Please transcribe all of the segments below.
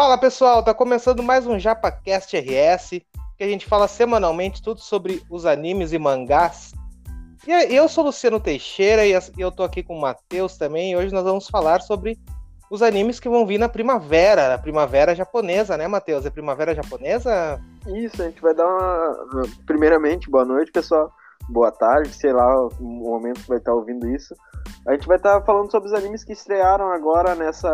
Fala pessoal, tá começando mais um JapaCast RS, que a gente fala semanalmente tudo sobre os animes e mangás. E eu sou Luciano Teixeira e eu tô aqui com o Matheus também, e hoje nós vamos falar sobre os animes que vão vir na primavera, a primavera japonesa, né, Matheus? É primavera japonesa? Isso, a gente vai dar uma. Primeiramente, boa noite, pessoal. Boa tarde, sei lá o momento que vai estar ouvindo isso. A gente vai estar falando sobre os animes que estrearam agora nessa.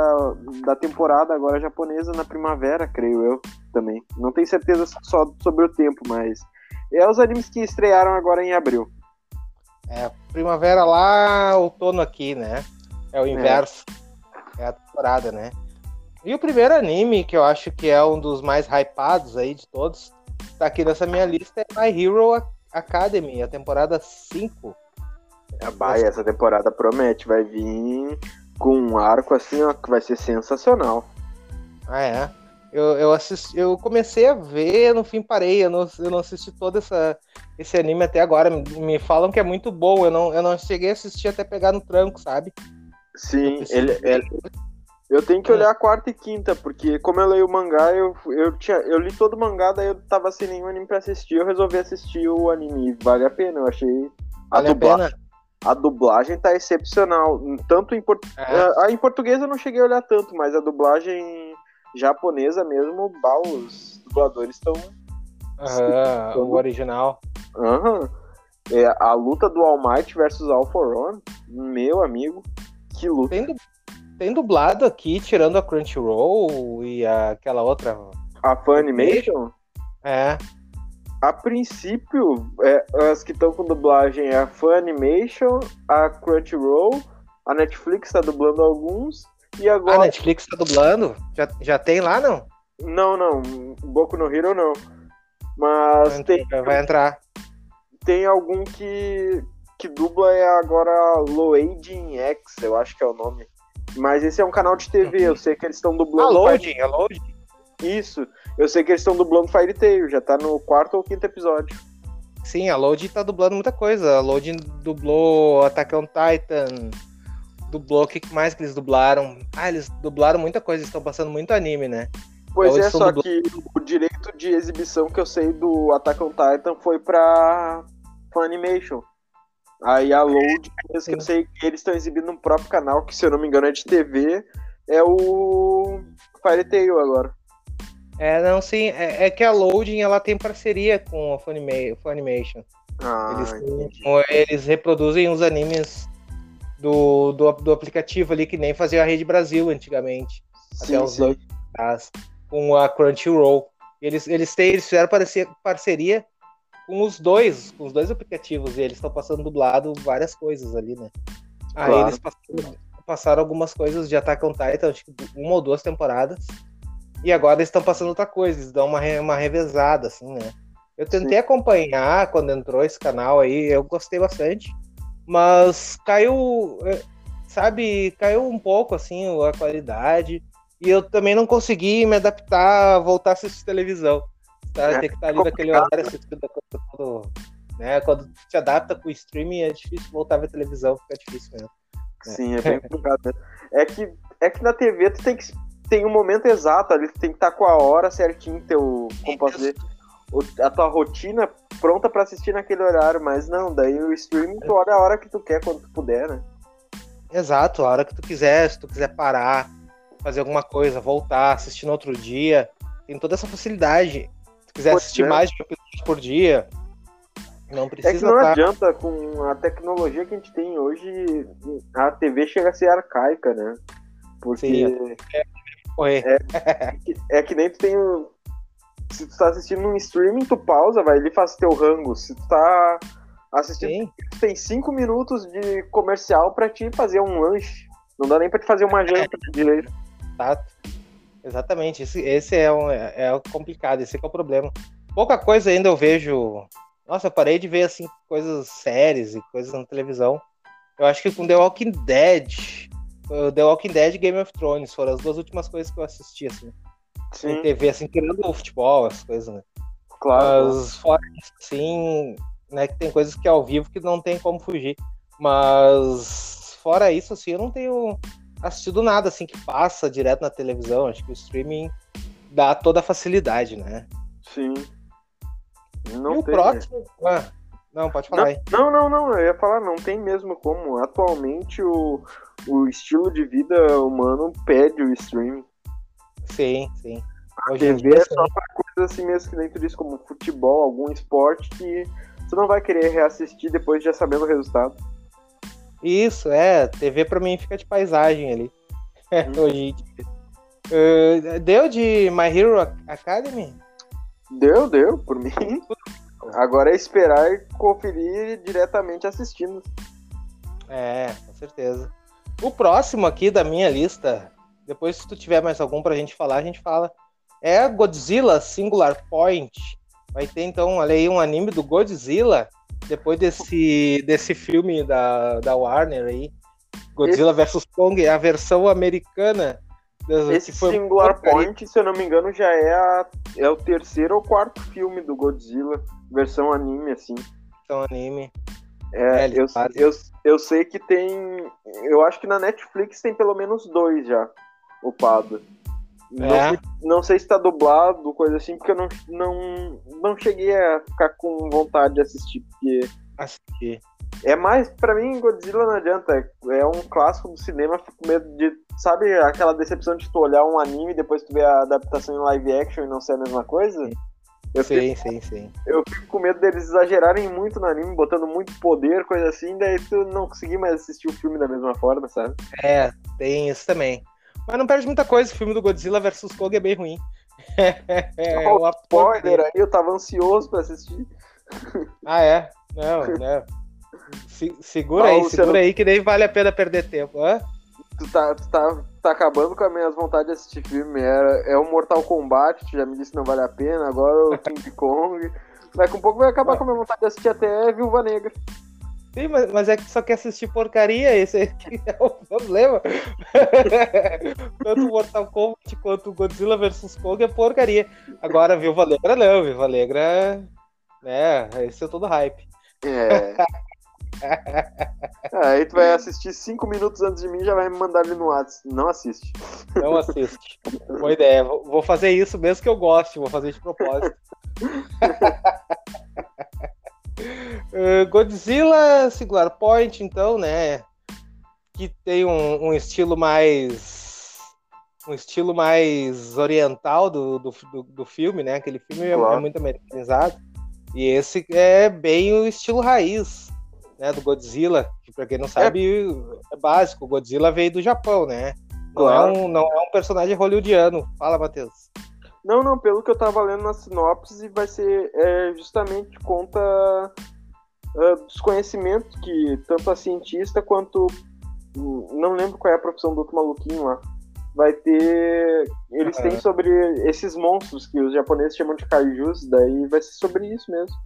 da temporada agora japonesa na primavera, creio eu também. Não tenho certeza só sobre o tempo, mas. É os animes que estrearam agora em abril. É, primavera lá, outono aqui, né? É o inverso. É é a temporada, né? E o primeiro anime, que eu acho que é um dos mais hypados aí de todos, tá aqui nessa minha lista, é My Hero Academy, a temporada 5. A Baia, essa temporada promete, vai vir com um arco assim, ó, que vai ser sensacional. Ah, é? Eu, eu, assisti, eu comecei a ver, no fim parei, eu não, eu não assisti todo essa, esse anime até agora. Me, me falam que é muito bom, eu não, eu não cheguei a assistir até pegar no tranco, sabe? Sim, ele, ele, eu tenho que olhar a quarta e quinta, porque como eu leio o mangá, eu, eu, tinha, eu li todo o mangá, daí eu tava sem nenhum anime pra assistir, eu resolvi assistir o anime. Vale a pena, eu achei. Vale a, a pena. A dublagem tá excepcional. Tanto em, port... É. a, em português eu não cheguei a olhar tanto, mas a dublagem japonesa mesmo, bah, os dubladores estão. Aham, o original. Aham. É, a luta do All Might versus All For One, meu amigo. Que luta. Tem, tem dublado aqui, tirando a Crunchyroll e a, aquela outra. A Funimation? É. A princípio, é, as que estão com dublagem é a Funimation, a Crunchyroll, a Netflix está dublando alguns, e agora. A Netflix está dublando? Já, já tem lá, não? Não, não. Boku no Hero não. Mas vai tem. Vai entrar. Tem algum que, que dubla é agora Loading X, eu acho que é o nome. Mas esse é um canal de TV, eu sei que eles estão dublando. A Loading, Fire... a Loading. Isso, eu sei que eles estão dublando Fire Tail, já tá no quarto ou quinto episódio. Sim, a Loading tá dublando muita coisa. A Loading dublou Attack on Titan, dublou o que mais que eles dublaram? Ah, eles dublaram muita coisa, estão passando muito anime, né? Pois então, é, só dublando... que o direito de exibição que eu sei do Attack on Titan foi pra Funimation. Aí a Load, que eu sei que eles estão exibindo no próprio canal, que se eu não me engano é de TV, é o Fire Tail agora. É, não, sim, é, é, que a Loading ela tem parceria com a Funimation. Ah, eles, eles reproduzem os animes do, do, do, aplicativo ali, que nem fazia a Rede Brasil antigamente. Sim, até os dois com a Crunchyroll. Eles, eles, têm, eles fizeram parceria com os dois, com os dois aplicativos, e eles estão passando dublado várias coisas ali, né? Aí claro. eles passaram, passaram, algumas coisas de Attack on Titan, acho que uma ou duas temporadas, e agora eles estão passando outra coisa, eles dão uma, uma revezada, assim, né? Eu tentei Sim. acompanhar quando entrou esse canal aí, eu gostei bastante, mas caiu, é, sabe, caiu um pouco, assim, a qualidade, e eu também não consegui me adaptar a voltar a assistir televisão. Tá? É, Tem que estar ali naquele horário assistindo quando, né? Quando te adapta com o streaming é difícil voltar a ver televisão, fica difícil mesmo. Né? Sim, é bem complicado. É que, é que na TV tu tem que tem um momento exato ali, tu tem que estar com a hora certinho, teu, como posso dizer, a tua rotina pronta para assistir naquele horário, mas não, daí o streaming tu olha a hora que tu quer, quando tu puder, né? Exato, a hora que tu quiser, se tu quiser parar, fazer alguma coisa, voltar, assistir no outro dia, tem toda essa facilidade quiser assistir é. mais de um episódio por dia, não precisa. É que não tá... adianta, com a tecnologia que a gente tem hoje, a TV chega a ser arcaica, né? Porque. Sim, é, é, é, que nem tu tem. Se tu tá assistindo um streaming, tu pausa, vai ali faz teu rango. Se tu tá assistindo, Sim. tu tem cinco minutos de comercial pra te fazer um lanche. Não dá nem pra te fazer uma janta direito. Exato. Exatamente, esse, esse é, um, é, é complicado, esse é o problema. Pouca coisa ainda eu vejo. Nossa, eu parei de ver assim coisas sérias e coisas na televisão. Eu acho que com The Walking Dead, The Walking Dead e Game of Thrones foram as duas últimas coisas que eu assisti assim. Sim. Em TV, assim, querendo o futebol, as coisas, né? Claro. Mas fora isso, assim, né, que tem coisas que é ao vivo que não tem como fugir. Mas fora isso, assim, eu não tenho assistir do nada, assim, que passa direto na televisão. Acho que o streaming dá toda a facilidade, né? Sim. Não e o tem, próximo. Ah, não, pode falar não, aí. Não, não, não, eu ia falar, não tem mesmo como. Atualmente o, o estilo de vida humano pede o streaming. Sim, sim. Hoje TV é só pra coisas assim mesmo que dentro disso, como futebol, algum esporte que você não vai querer reassistir depois de já sabendo o resultado. Isso, é. TV pra mim fica de paisagem ali. Hum. Hoje uh, Deu de My Hero Academy? Deu, deu, por mim. Agora é esperar e conferir diretamente assistindo. É, com certeza. O próximo aqui da minha lista, depois se tu tiver mais algum pra gente falar, a gente fala. É Godzilla Singular Point. Vai ter então, olha aí, um anime do Godzilla, depois desse, desse filme da, da Warner aí. Godzilla Esse... vs Kong, a versão americana esse Singular Point, se eu não me engano, já é, a, é o terceiro ou quarto filme do Godzilla, versão anime, assim. Versão anime. É, é eu, eu, eu sei que tem. Eu acho que na Netflix tem pelo menos dois já, upado. Não, é. sei, não sei se tá dublado, coisa assim, porque eu não, não, não cheguei a ficar com vontade de assistir, porque. Assistir. É mais, para mim, Godzilla não adianta. É um clássico do cinema, fico com medo de. Sabe aquela decepção de tu olhar um anime e depois tu ver a adaptação em live action e não ser a mesma coisa? Eu sim, fico, sim, sim. Eu fico com medo deles exagerarem muito no anime, botando muito poder, coisa assim, daí tu não conseguir mais assistir o filme da mesma forma, sabe? É, tem isso também. Mas não perde muita coisa, o filme do Godzilla vs Kong é bem ruim. é, oh, spoiler aí, eu tava ansioso pra assistir. Ah, é? Não, né? Se, segura ah, aí, Luciano, segura aí, que nem vale a pena perder tempo. Hã? Tu tá, tu tá, tá acabando com as minhas vontades de assistir filme. É, é o Mortal Kombat, tu já me disse que não vale a pena, agora o King Kong. Daqui um pouco vai acabar com a minha vontade de assistir até Viúva Negra. Sim, mas, mas é que só quer assistir porcaria, esse é o problema. Tanto Mortal Kombat quanto Godzilla vs Kong é porcaria. Agora, Viúva Negra não, Viúva Negra, né, esse é todo hype. É. Aí tu vai assistir cinco minutos antes de mim e já vai me mandar ali no WhatsApp. Não assiste. Não assiste. Boa ideia. Vou fazer isso mesmo que eu goste, vou fazer de propósito. uh, Godzilla Singular Point, então, né? Que tem um, um, estilo mais. Um estilo mais oriental do, do, do, do filme, né? Aquele filme é claro. é muito americanizado. E esse é bem o estilo raiz né, do Godzilla, que para quem não sabe é. é. básico, o Godzilla veio do Japão, né? Não, é, um, não é um personagem hollywoodiano. Fala, Matheus. Não, não, pelo que eu tava lendo na sinopse, vai ser é, justamente conta uh, dos conhecimentos que tanto a cientista quanto. Não lembro qual é a profissão do outro maluquinho lá. Vai ter. Eles têm sobre esses monstros que os japoneses chamam de kaijus, daí vai ser sobre isso mesmo.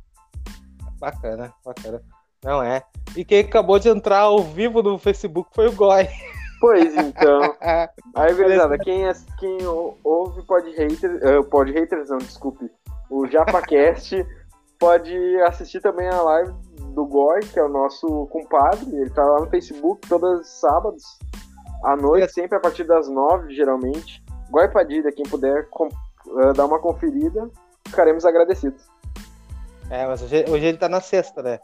Bacana, bacana. Não é. E quem acabou de entrar ao vivo no Facebook foi o Goi. Pois então. Aí, beleza, quem, é, quem ouve Pod Haters, uh, Pod Haters não, desculpe, o JapaCast, pode assistir também a live do Goi, que é o nosso compadre. Ele tá lá no Facebook todos os sábados, à noite, sempre a partir das nove, geralmente. Goi Padilha, quem puder uh, dar uma conferida, ficaremos agradecidos. É, mas hoje, hoje ele tá na sexta, né?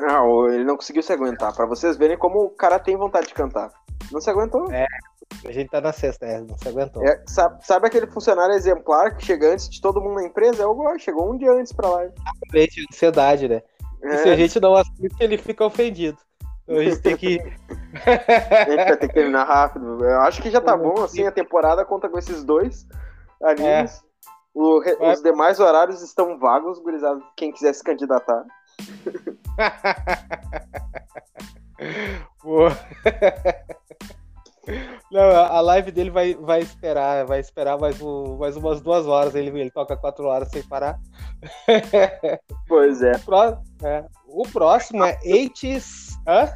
Não, ele não conseguiu se aguentar. Para vocês verem como o cara tem vontade de cantar. Não se aguentou. É, a gente tá na sexta, é, não se aguentou. É, sabe, sabe, aquele funcionário exemplar que chega antes de todo mundo na empresa? É o Goi, chegou um dia antes pra lá. Exatamente, ansiedade, né? É. E se a gente não assiste, ele fica ofendido. Então a gente tem que. a gente vai ter que terminar rápido. Eu acho que já tá bom, assim, a temporada conta com esses dois animes. É. O, os demais horários estão vagos, gurizada, quem quiser se candidatar. Não, a live dele vai, vai esperar, vai esperar mais, um, mais umas duas horas. Ele, ele toca quatro horas sem parar. Pois é. O, pró, é. o próximo é Eights. Hã?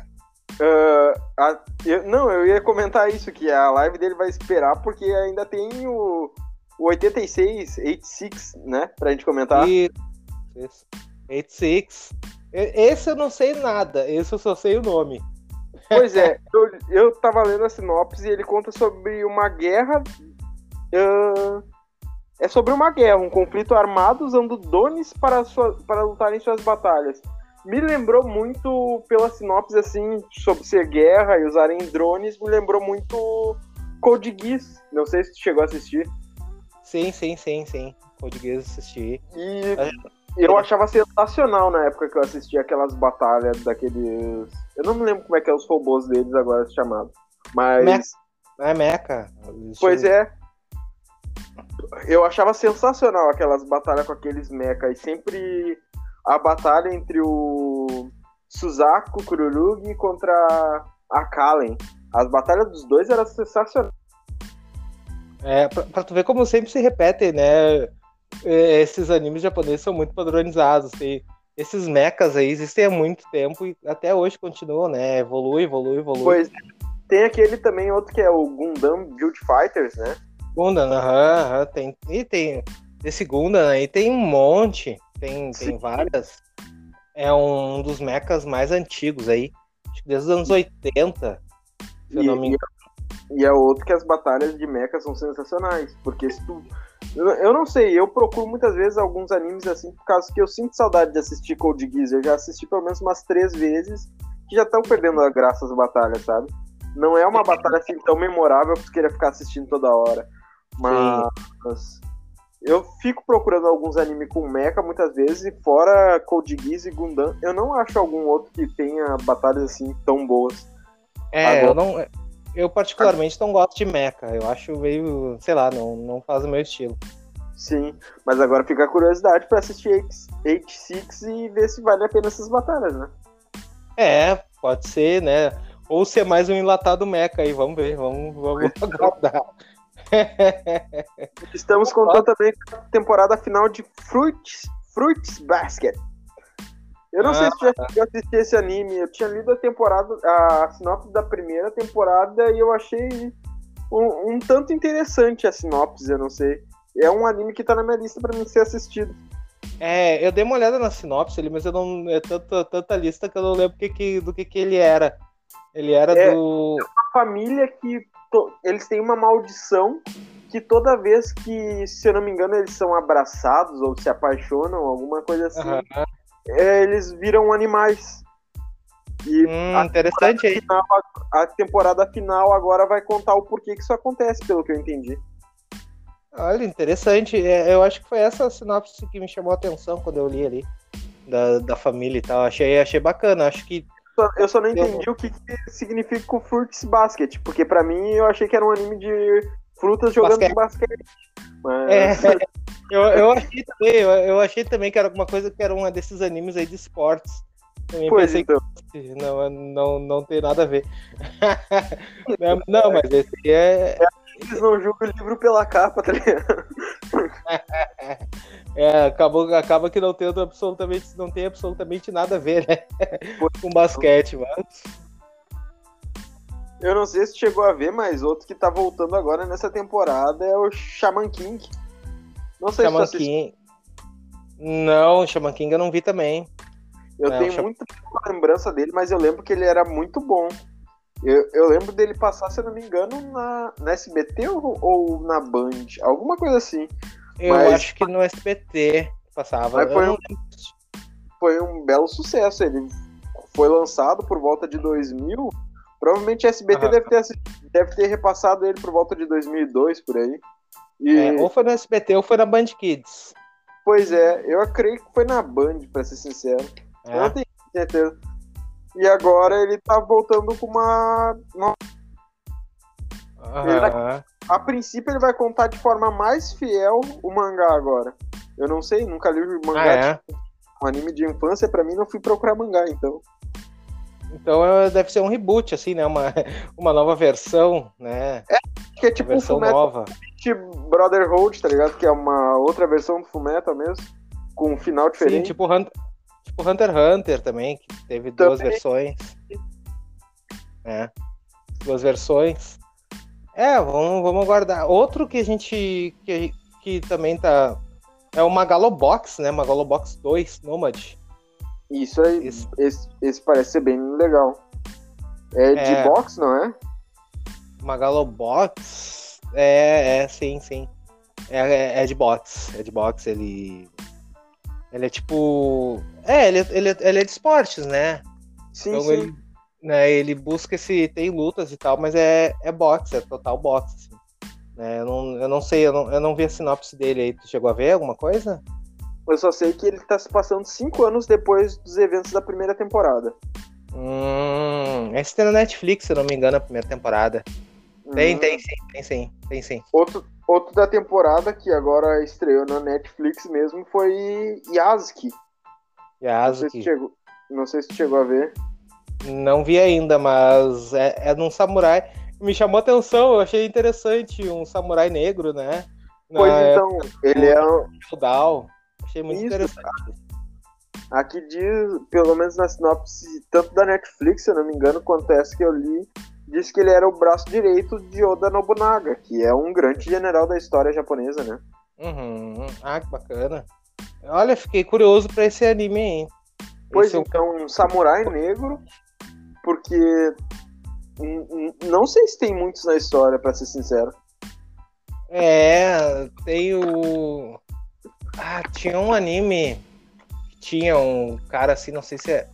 Uh, a, eu, não, eu ia comentar isso, que a live dele vai esperar, porque ainda tem o, o 86, 86, né? Pra gente comentar. Isso, isso. 86. Esse eu não sei nada, esse eu só sei o nome. Pois é, eu, eu tava lendo a sinopse e ele conta sobre uma guerra. Uh, é sobre uma guerra, um conflito armado usando drones para, sua, para lutar em suas batalhas. Me lembrou muito, pela sinopse, assim, sobre ser guerra e usarem drones, me lembrou muito Code Geass. Não sei se tu chegou a assistir. Sim, sim, sim, sim. Code Geass assisti. E eu achava sensacional na época que eu assisti aquelas batalhas daqueles. Eu não me lembro como é que é os robôs deles agora chamados. Mas. Mecha. É Mecha. Pois é. Eu achava sensacional aquelas batalhas com aqueles mecha. E sempre a batalha entre o Suzaku Kurulugi contra a Kalen. As batalhas dos dois eram sensacionais. É, pra, pra, tu ver como sempre se repete, né? É, esses animes japoneses são muito padronizados. Tem, esses mechas aí existem há muito tempo e até hoje continuam, né? Evolui, evolui, evolui. Pois tem aquele também, outro que é o Gundam Build Fighters, né? Gundam, aham, aham. Tem, e tem esse Gundam aí tem um monte. Tem, tem várias. É um dos mechas mais antigos aí. Acho que desde os anos 80. Se eu não me engano. E é outro que as batalhas de mecha são sensacionais. Porque se tu. Eu não sei, eu procuro muitas vezes alguns animes assim, por causa que eu sinto saudade de assistir Code Geass. Eu já assisti pelo menos umas três vezes, que já estão perdendo a graça das batalhas, sabe? Não é uma batalha assim tão memorável pra querer ficar assistindo toda hora. Mas. Sim. Eu fico procurando alguns animes com mecha muitas vezes, e fora Code Geass e Gundam, eu não acho algum outro que tenha batalhas assim tão boas. É, Agora... eu não. Eu particularmente não gosto de mecha. Eu acho meio, sei lá, não, não faz o meu estilo. Sim, mas agora fica a curiosidade para assistir H6 e ver se vale a pena essas batalhas, né? É, pode ser, né? Ou ser mais um enlatado mecha aí, vamos ver, vamos, vamos aguardar. Estamos contando também com a temporada final de Fruits, Fruits Basket. Eu não ah, sei se já tá. assisti esse anime. Eu tinha lido a temporada, a sinopse da primeira temporada e eu achei um, um tanto interessante a sinopse, eu não sei. É um anime que tá na minha lista para mim ser assistido. É, eu dei uma olhada na sinopse ali, mas eu não. É tanta, tanta lista que eu não lembro que, que, do que, que ele era. Ele era é, do. É uma família que to, eles têm uma maldição que toda vez que, se eu não me engano, eles são abraçados ou se apaixonam, alguma coisa assim, uhum. É, eles viram animais. E hum, interessante aí. Final, a temporada final agora vai contar o porquê que isso acontece, pelo que eu entendi. Olha, interessante. É, eu acho que foi essa sinopse que me chamou a atenção quando eu li ali. Da, da família e tal. Achei, achei bacana. Acho que eu só não entendi o que, que significa o Fruits Basket, porque para mim eu achei que era um anime de frutas jogando basquete. basquete. Mas... É, eu, eu, achei também, eu, eu, achei também que era alguma coisa que era um desses animes aí de esportes. Também pois pensei então. que não, não, não tem nada a ver. não, não, mas esse é. é eles não julgam o livro pela capa, tá ligado? É, acabou, acaba que não tem absolutamente, não tem absolutamente nada a ver, né? Com basquete, mas. Eu não sei se chegou a ver, mas outro que tá voltando agora nessa temporada é o Shaman King. Não sei Shaman se King. Não, o Shaman King eu não vi também. Eu não, tenho Shaman... muita lembrança dele, mas eu lembro que ele era muito bom. Eu, eu lembro dele passar, se eu não me engano, na, na SBT ou, ou na Band, alguma coisa assim. Eu mas, acho que no SBT passava. Mas foi, um, foi um belo sucesso. Ele foi lançado por volta de 2000. Provavelmente a SBT deve, ter, deve ter repassado ele por volta de 2002, por aí. E... É, ou foi no SBT ou foi na Band Kids. Pois é, eu creio que foi na Band, pra ser sincero. É. Eu não tenho certeza. E agora ele tá voltando com uma. uma... Uhum. Vai... A princípio ele vai contar de forma mais fiel o mangá agora. Eu não sei, nunca li o mangá. Ah, é? um anime de infância, pra mim não fui procurar mangá, então. Então é, deve ser um reboot, assim, né? Uma, uma nova versão, né? É, que é tipo uma versão um nova. Brotherhood, tá ligado? Que é uma outra versão do Fullmetal mesmo, com um final diferente. Sim, tipo Hunter, tipo Hunter x Hunter também, que teve também. duas versões. É, duas versões. É, vamos, vamos aguardar. Outro que a gente. que, que também tá. É o Magalobox, né? Magalobox 2, Nomad. Isso aí, esse, esse, esse parece ser bem legal. É de é... box, não é? Magalobox? É, é, sim, sim. É, é, é, de box. É de box, ele. Ele é tipo. É, ele, ele, ele é de esportes, né? Sim, então sim. Ele, né, ele busca esse. Tem lutas e tal, mas é, é boxe, é total boxe, assim. É, eu, não, eu não sei, eu não, eu não vi a sinopse dele aí. Tu chegou a ver alguma coisa? Eu só sei que ele tá se passando cinco anos depois dos eventos da primeira temporada. Hum, esse tem na Netflix, se eu não me engano, a primeira temporada. Tem, hum. tem sim, tem sim, tem sim. Outro, outro da temporada que agora estreou na Netflix mesmo foi Yasuki. Yasuki. Não sei se chegou, não sei se chegou a ver. Não vi ainda, mas é, é num samurai me chamou a atenção, eu achei interessante um samurai negro, né? Pois Na então, ele é um. Feudal. Achei muito Isso, interessante. Aqui diz, pelo menos na sinopse, tanto da Netflix, se eu não me engano, quanto essa que eu li, diz que ele era o braço direito de Oda Nobunaga, que é um grande general da história japonesa, né? Uhum. Ah, que bacana. Olha, fiquei curioso pra esse anime aí. Pois esse então, é um samurai negro, porque não sei se tem muitos na história, para ser sincero. É, tem o. Ah, tinha um anime que tinha um cara assim, não sei se é.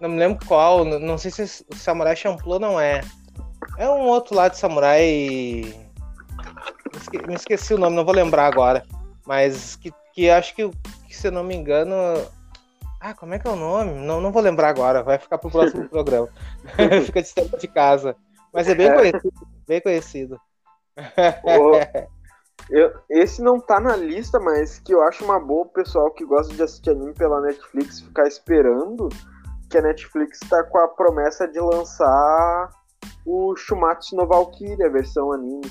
Não me lembro qual, não sei se o Samurai Champloo não é. É um outro lado de Samurai. Me esqueci o nome, não vou lembrar agora. Mas que, que acho que, que, se eu não me engano, ah, como é que é o nome? Não, não vou lembrar agora, vai ficar pro próximo programa. Fica de tempo de casa. Mas é bem é. conhecido, bem conhecido. Eu, esse não tá na lista, mas que eu acho uma boa o pessoal que gosta de assistir anime pela Netflix ficar esperando, que a Netflix tá com a promessa de lançar o Shumatsu no Valkyrie, a versão anime.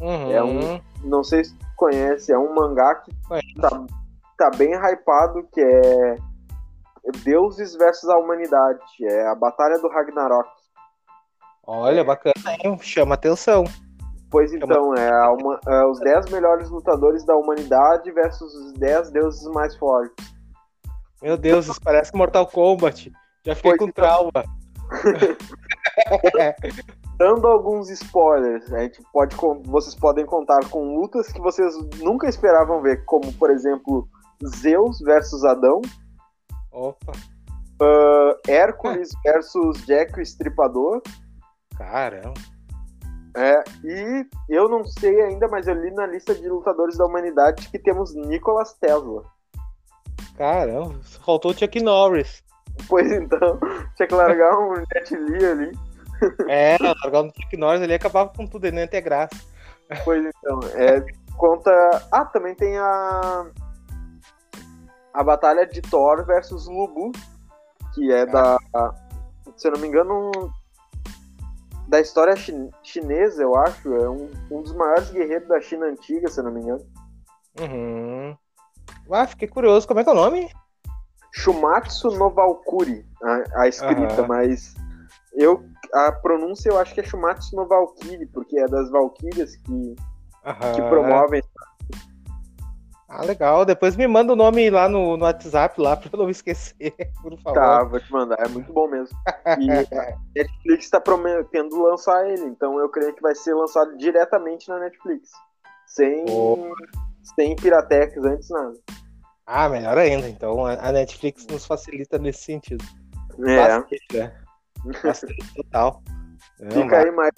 Uhum. É um, não sei se tu conhece, é um mangá que tá, tá bem hypado, que é Deuses versus a Humanidade. É a Batalha do Ragnarok. Olha, bacana, hein? Chama atenção. Pois então, é, uma, é, os 10 melhores lutadores da humanidade versus os 10 deuses mais fortes. Meu Deus, isso parece Mortal Kombat. Já fiquei pois com então. trauma. Dando alguns spoilers, a gente pode, vocês podem contar com lutas que vocês nunca esperavam ver, como por exemplo Zeus versus Adão, Opa. Uh, Hércules versus Jack o Estripador. Caramba. É, e eu não sei ainda, mas eu li na lista de lutadores da humanidade que temos Nicolas Tesla. Caramba, faltou o Chuck Norris. Pois então, tinha que largar um Jet Li ali. É, largar um Chuck Norris ali acabava com tudo, ele não ia ter graça. Pois então, é, conta. Ah, também tem a a batalha de Thor versus Lubu, que é da, se eu não me engano, da história chinesa, eu acho. É um, um dos maiores guerreiros da China antiga, se eu não me engano. Uhum. Ah, fiquei curioso. Como é que é o nome? Shumatsu no Valkyrie, a, a escrita, uhum. mas eu a pronúncia eu acho que é Shumatsu no Valkyrie, porque é das Valkyrias que, uhum. que promovem ah, legal. Depois me manda o nome lá no, no WhatsApp, lá, pra eu não esquecer, por favor. Tá, vou te mandar. É muito bom mesmo. E a Netflix está prometendo lançar ele, então eu creio que vai ser lançado diretamente na Netflix. Sem, oh. sem Piratex antes, nada. Ah, melhor ainda. Então a Netflix nos facilita nesse sentido. É. Bastante, né? Bastante total. Fica aí, mais,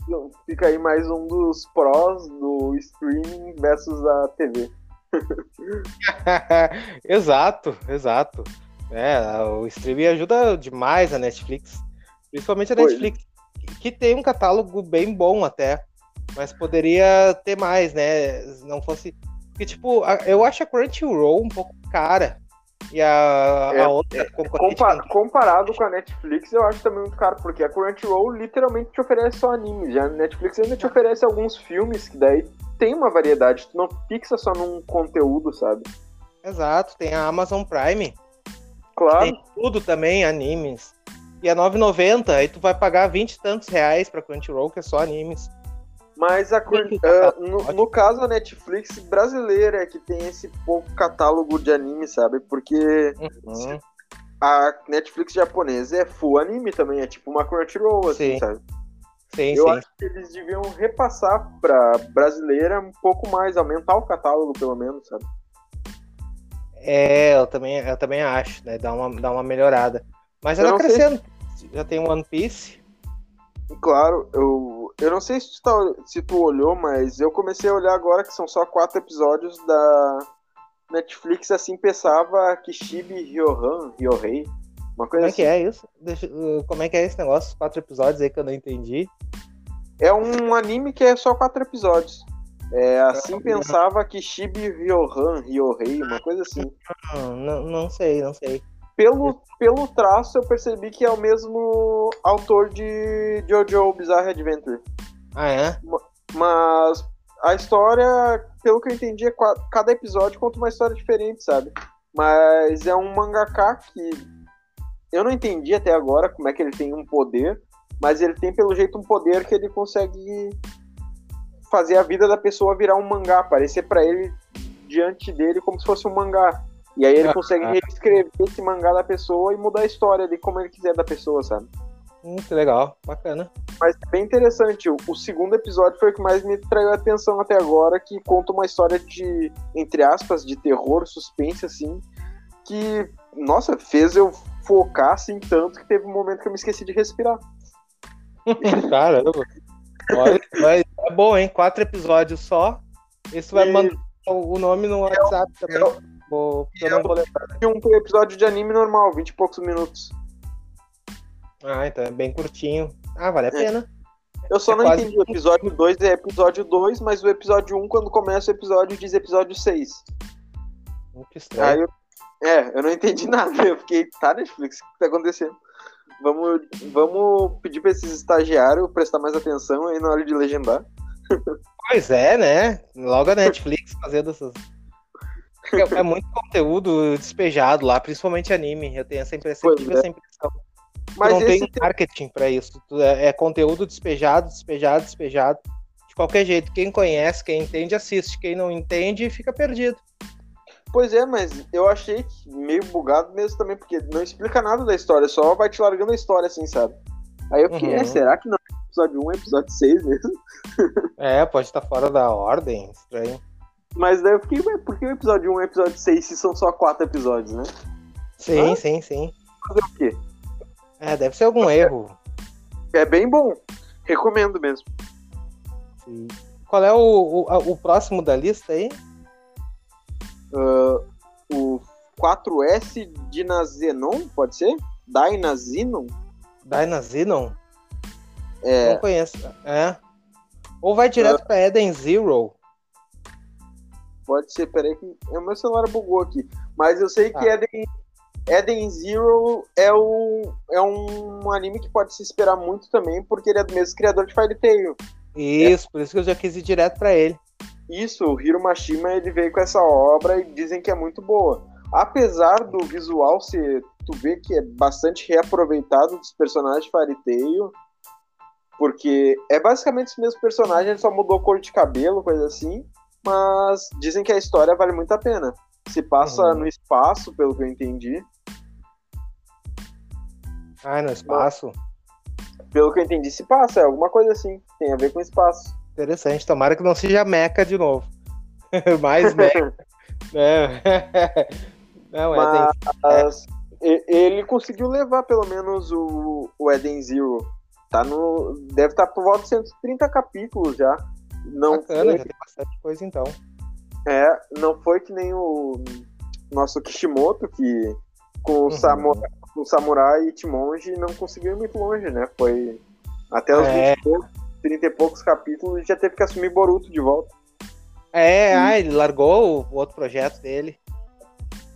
fica aí mais um dos prós do streaming versus a TV. exato, exato. É, o streaming ajuda demais a Netflix. Principalmente a Netflix, que tem um catálogo bem bom até. Mas poderia ter mais, né? Não fosse. Porque, tipo, eu acho a Crunchyroll um pouco cara. E a, é, a outra compa Comparado com a Netflix, eu acho também muito caro, porque a Crunchyroll literalmente te oferece só animes. Já a Netflix ainda te oferece alguns filmes, que daí tem uma variedade, tu não fixa só num conteúdo, sabe? Exato, tem a Amazon Prime. Claro. Tem tudo também, animes. E é 9,90, aí tu vai pagar 20 e tantos reais pra Crunchyroll, que é só animes. Mas a, uh, no, no, caso a Netflix brasileira é que tem esse pouco catálogo de anime, sabe? Porque uhum. a Netflix japonesa é full anime também, é tipo uma Crunchyroll, assim, Sim. sabe? Sim, Eu sim. acho que eles deviam repassar pra brasileira um pouco mais, aumentar o catálogo, pelo menos, sabe? É, eu também, eu também acho, né? Dá uma, dá uma melhorada. Mas Eu ela sei crescendo. Já tem One Piece. Claro, eu, eu não sei se tu, tá- se tu olhou, mas eu comecei a olhar agora que são só quatro episódios da Netflix, assim pensava Kishibe Ryohan, Ryohei, uma coisa Como é assim. que é isso? Deixa- uh, como é que é esse negócio? Os quatro episódios aí que eu não entendi. É um anime que é só quatro episódios. É, assim pensava Kishibe Ryohan, Ryohei, uma coisa assim. Não, não, não sei, não sei. Pelo, pelo traço eu percebi que é o mesmo autor de Jojo Bizarre Adventure. Ah, é? Mas a história, pelo que eu entendi, é cada episódio conta uma história diferente, sabe? Mas é um mangaka que eu não entendi até agora como é que ele tem um poder, mas ele tem pelo jeito um poder que ele consegue fazer a vida da pessoa virar um mangá, aparecer pra ele diante dele como se fosse um mangá. E aí ele consegue reescrever esse mangá da pessoa e mudar a história ali como ele quiser da pessoa, sabe? Hum, que legal, bacana. Mas é bem interessante. O, o segundo episódio foi o que mais me traiu a atenção até agora, que conta uma história de, entre aspas, de terror, suspense, assim, que, nossa, fez eu focar, assim, tanto que teve um momento que eu me esqueci de respirar. Caramba. Olha, mas é bom, hein? Quatro episódios só. Isso vai E- mandar o o nome no WhatsApp também. É Vou, e eu não vou lembrar. E um episódio de anime normal, 20 e poucos minutos. Ah, então é bem curtinho. Ah, vale a pena. Eu só É não quase- entendi. O episódio 2 é episódio 2, mas o episódio 1, quando começa o episódio, diz episódio 6. Muito Aí estranho. eu, é, eu não entendi nada. Eu fiquei, tá, Netflix, o que tá acontecendo? Vamos, vamos pedir pra esses estagiários prestar mais atenção aí na hora de legendar. Pois é, né? Logo a Netflix fazendo essas. É, é muito conteúdo despejado lá, principalmente anime. Eu tenho essa impressão, Pois tive é. essa impressão. Tu Mas não tem marketing pra isso. É, é conteúdo despejado, despejado, despejado. De qualquer jeito. Quem conhece, quem entende, assiste. Quem não entende, fica perdido. Pois é, mas eu achei meio bugado mesmo também, porque não explica nada da história, só vai te largando a história, assim, sabe? Aí eu fiquei, Uhum. é, será que não é episódio 1 é episódio 6 mesmo? É, pode estar fora da ordem. Estranho. Mas daí eu fiquei, ué, por que o episódio 1 é episódio 6 se são só quatro episódios, né? Sim, Hã? sim, sim. Fazer o quê? É, deve ser algum erro. É bem bom. Recomendo mesmo. Sim. Qual é o, o, o próximo da lista aí? Ah, o 4S Dinazenon, pode ser? Dynazenon? Dynazenon? É, Não conheço. É. Ou vai direto pra Eden Zero? Pode ser, peraí que o meu celular bugou aqui. Mas eu sei que Ah. Eden, Eden Zero é, o, é um anime que pode se esperar muito também, porque ele é do mesmo criador de Fairy Tail. Isso, por isso que eu já quis ir direto pra ele. Isso, o Hiro Mashima ele veio com essa obra e dizem que é muito boa. Apesar do visual ser, tu vê que é bastante reaproveitado dos personagens de Fairy Tail, porque é basicamente os mesmos personagens, ele só mudou cor de cabelo, coisa assim, mas dizem que a história vale muito a pena. Se passa Uhum. no espaço, pelo que eu entendi. Ah, no espaço. Pelo que eu entendi, se passa, é alguma coisa assim, tem a ver com espaço. Interessante. Tomara que não seja Mecha de novo. Mais Mecha, né? Não, Eden. Mas e- ele conseguiu levar pelo menos o, o Eden Zero. Tá no, deve estar por volta de 130 capítulos já. Não Bacana, foi, já tem bastante coisa então. é, não foi que nem o nosso Kishimoto, que com o, Uhum. samurai, com o Samurai e Timonji não conseguiu ir muito longe, né? Foi até os É. 20 e poucos, 30 e poucos capítulos e já teve que assumir Boruto de volta. É, ah, ele largou o outro projeto dele.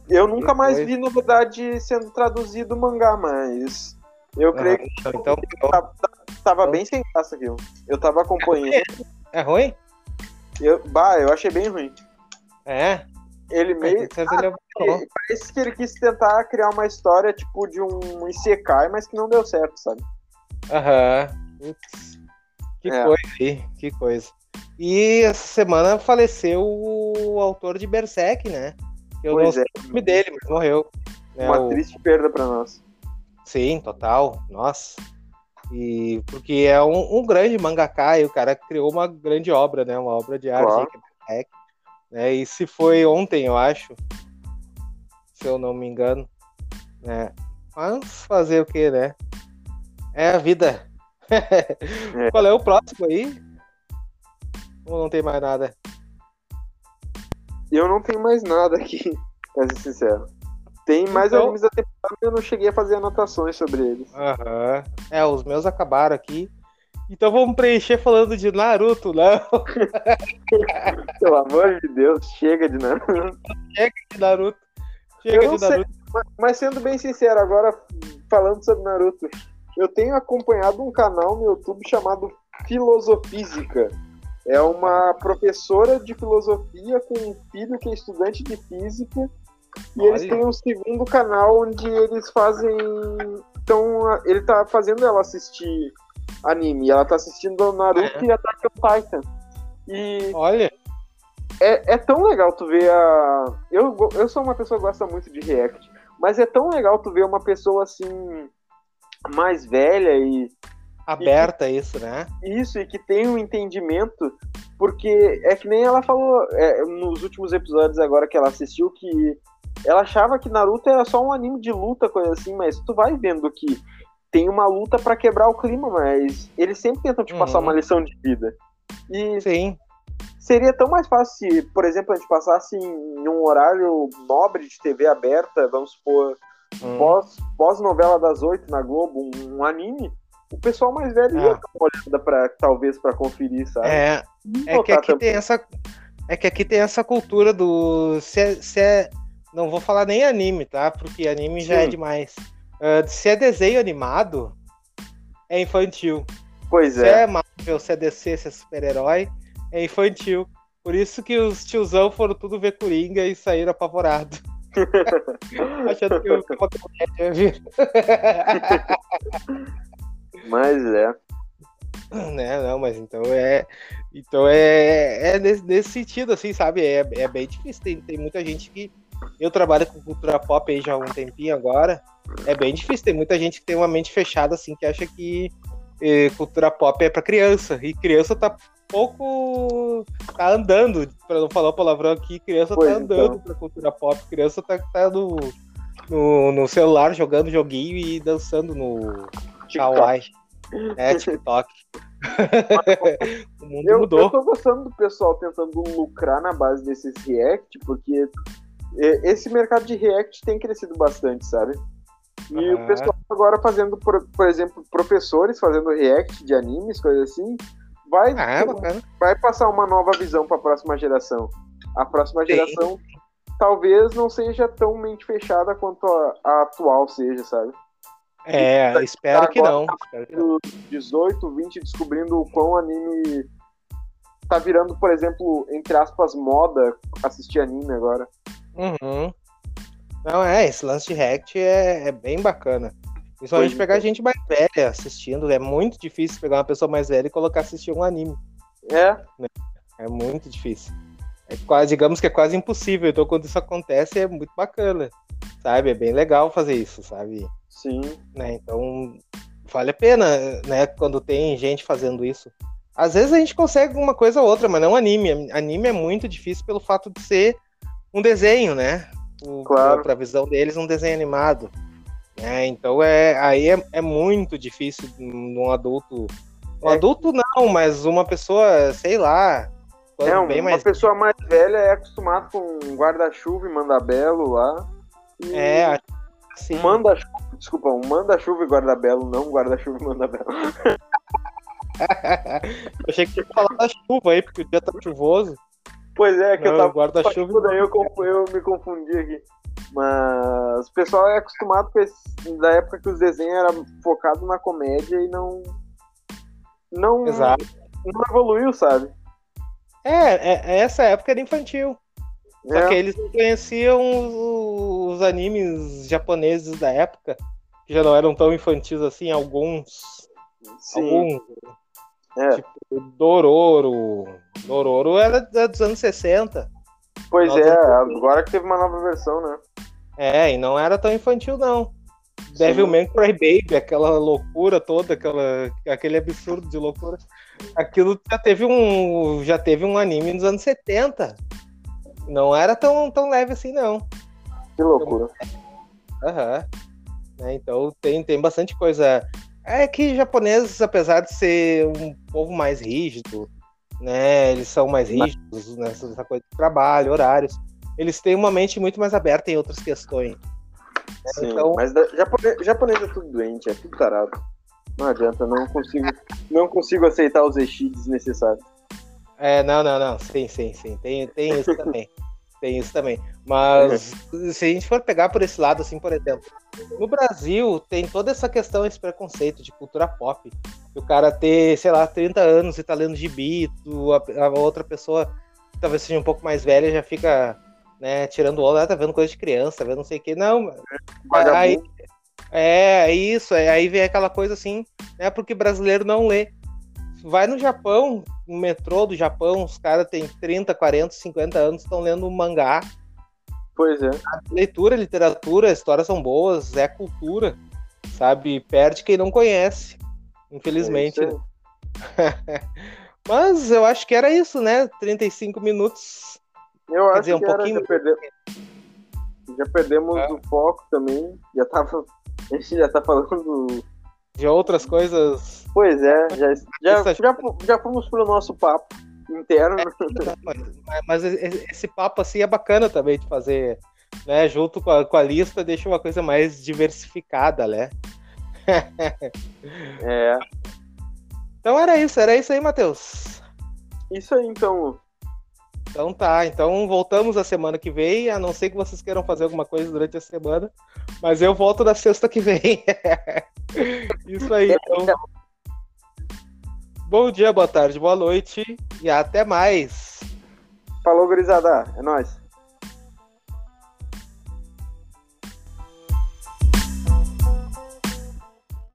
Eu nunca mais vi, na verdade, sendo traduzido o mangá, mas eu creio que Ah, então, tava, tava Então- bem sem graça aquilo. Eu tava acompanhando. É ruim? Eu, bah, eu achei bem ruim. É. Ele meio. Tem certeza que ele Parece que ele quis tentar criar uma história tipo de um Isekai, mas que não deu certo, sabe? Aham. Que É. coisa aí, que coisa. E essa semana faleceu o autor de Berserk, né? Eu Pois não é. sei o nome dele, mas morreu. Né, Uma o... triste perda para nós. Sim, total. Nossa. E porque é um, um, grande mangaka e o cara criou uma grande obra, né? Uma obra de arte. Claro. É, né? E se foi ontem, eu acho, se eu não me engano, né? Mas fazer o que, né? É a vida. É. Qual é o próximo aí? Ou não tem mais nada? Eu não tenho mais nada aqui, pra ser sincero. Tem mais então... animes da temporada eu não cheguei a fazer anotações sobre eles. Aham. É, os meus acabaram aqui. Então vamos preencher falando de Naruto, não? Pelo amor de Deus, chega de Naruto. Chega de Naruto. Chega de Naruto. Sei, mas sendo bem sincero, agora falando sobre Naruto, eu tenho acompanhado um canal no YouTube chamado Filosofísica. É uma professora de filosofia com um filho que é estudante de física e Olha. eles têm um segundo canal onde eles fazem. Então, ele tá fazendo ela assistir anime. Ela tá assistindo Naruto é. e Attack on Titan. E. Olha! É, é tão legal tu ver a. Eu, eu sou uma pessoa que gosta muito de React, mas é tão legal tu ver uma pessoa assim. mais velha e. Aberta e que, isso, né? Isso, e que tem um entendimento, porque é que nem ela falou é, nos últimos episódios agora que ela assistiu, que ela achava que Naruto era só um anime de luta, coisa assim, mas tu vai vendo que tem uma luta para quebrar o clima, mas eles sempre tentam te uhum. passar uma lição de vida. E Sim. seria tão mais fácil se, por exemplo, a gente passasse em um horário nobre de TV aberta, vamos supor, uhum. pós, pós-novela das oito na Globo, um, um, anime, o pessoal mais velho ia é. dar uma olhada pra, talvez para conferir, sabe? É, é que aqui também. tem essa é que aqui tem essa cultura do se é, se é não vou falar nem anime, tá? Porque anime Sim. já é demais. Uh, se é desenho animado, é infantil. Pois se é. Se é Marvel, se é DC, se é super-herói, é infantil. Por isso que os tiozão foram tudo ver Coringa e saíram apavorados. Achando que o comédia ia vir. Mas é. Né, não, mas então é. Então é, é nesse, nesse sentido, assim, sabe? É, é bem difícil. Tem, tem muita gente que eu trabalho com cultura pop aí já há um tempinho agora. É bem difícil. Tem muita gente que tem uma mente fechada, assim, que acha que eh, cultura pop é para criança. E criança tá pouco. tá andando, para não falar o palavrão aqui, criança tá pois tá andando então. pra cultura pop. Criança tá, tá no, no, no, celular jogando joguinho e dançando no Kawaii. É, TikTok. o mundo eu, mudou. Eu tô gostando do pessoal tentando lucrar na base desses react, porque esse mercado de React tem crescido bastante, sabe? E uhum. o pessoal agora fazendo, por, por, exemplo, professores fazendo React de animes, coisas assim, vai, ah, vai passar uma nova visão para a próxima geração. A próxima Sim. geração talvez não seja tão mente fechada quanto a, a atual seja, sabe? É, tá, espero, tá que não. espero que não. 18, 20 descobrindo o quão anime tá virando, por exemplo, entre aspas, moda assistir anime agora. Uhum. Não, é, esse lance de React é, é bem bacana. Principalmente Foi. pegar gente mais velha assistindo. É muito difícil pegar uma pessoa mais velha e colocar assistir um anime. É. Né? É muito difícil. É quase, digamos que é quase impossível. Então, quando isso acontece, é muito bacana. Sabe? É bem legal fazer isso, sabe? Sim. Né? Então, vale a pena, né? Quando tem gente fazendo isso. Às vezes a gente consegue uma coisa ou outra, mas não anime. Anime é muito difícil pelo fato de ser um desenho, né? O, claro. Para a visão deles, um desenho animado. Né? Então é, aí é, é muito difícil num adulto. Um é. adulto não, mas uma pessoa, sei lá. É, bem uma mais... pessoa mais velha é acostumada com guarda-chuva e mandabelo lá. E... É, sim. Manda-chuva, desculpa, um manda-chuva e guarda-belo, não guarda-chuva e mandabelo. eu achei que tinha que falar da chuva aí, porque o dia tá chuvoso. Pois é, que não, eu tava. Guarda-chuva. Daí eu, eu me confundi aqui. Mas o pessoal é acostumado com esse, da época que os desenhos eram focados na comédia e não. Não, Exato. não evoluiu, sabe? É, é, é essa época era infantil. Só é. que eles não conheciam os, os, animes japoneses da época, que já não eram tão infantis assim, alguns. Sim. Alguns. É. Tipo, Dororo. Dororo era dos anos 60. Pois é, agora que teve uma nova versão, né? É, e não era tão infantil, não. Devilman Cry Baby, aquela loucura toda, aquela, aquele absurdo de loucura. Aquilo já teve um. Já teve um anime nos anos 70. Não era tão, tão leve assim, não. Que loucura. Aham. Uhum. Então tem, tem bastante coisa. É que japoneses, apesar de ser um povo mais rígido, né? Eles são mais rígidos nessa né, coisa de trabalho, horários. Eles têm uma mente muito mais aberta em outras questões. Sim, então... mas japonês, japonês é tudo doente, é tudo tarado. Não adianta, não consigo, não consigo aceitar os EX desnecessários. É, não, não, não. Sim, sim, sim. Tem, tem isso também. tem isso também. Mas uhum. se a gente for pegar por esse lado, assim, por exemplo, no Brasil tem toda essa questão, esse preconceito de cultura pop. O cara ter, sei lá, 30 anos e tá lendo gibi, tu, a, a outra pessoa que talvez seja um pouco mais velha já fica né, tirando o olho, ah, tá vendo coisa de criança, tá vendo não sei o que. Não, aí, é, é isso, aí vem aquela coisa assim, né, porque brasileiro não lê. Vai no Japão, no metrô do Japão, os caras têm 30, 40, 50 anos, estão lendo um mangá. Pois é. A leitura, literatura, histórias são boas, é cultura, sabe? Perde quem não conhece, infelizmente. É Mas eu acho que era isso, né? 35 minutos eu acho dizer, um que pouquinho. já, perde... já perdemos é. o foco também. Já tava. A gente já tá falando de outras coisas. Pois é, já, já, já, já fomos pro nosso papo interno. É, mas, mas, esse papo assim é bacana também de fazer, né? Junto com a, com a lista, deixa uma coisa mais diversificada, né? é. Então era isso, era isso aí, Matheus. Isso aí, então. Então tá, então voltamos a semana que vem, a não ser que vocês queiram fazer alguma coisa durante a semana, mas eu volto na sexta que vem. Isso aí, então. Bom dia, boa tarde, boa noite e até mais. Falou, gurizada. É nóis.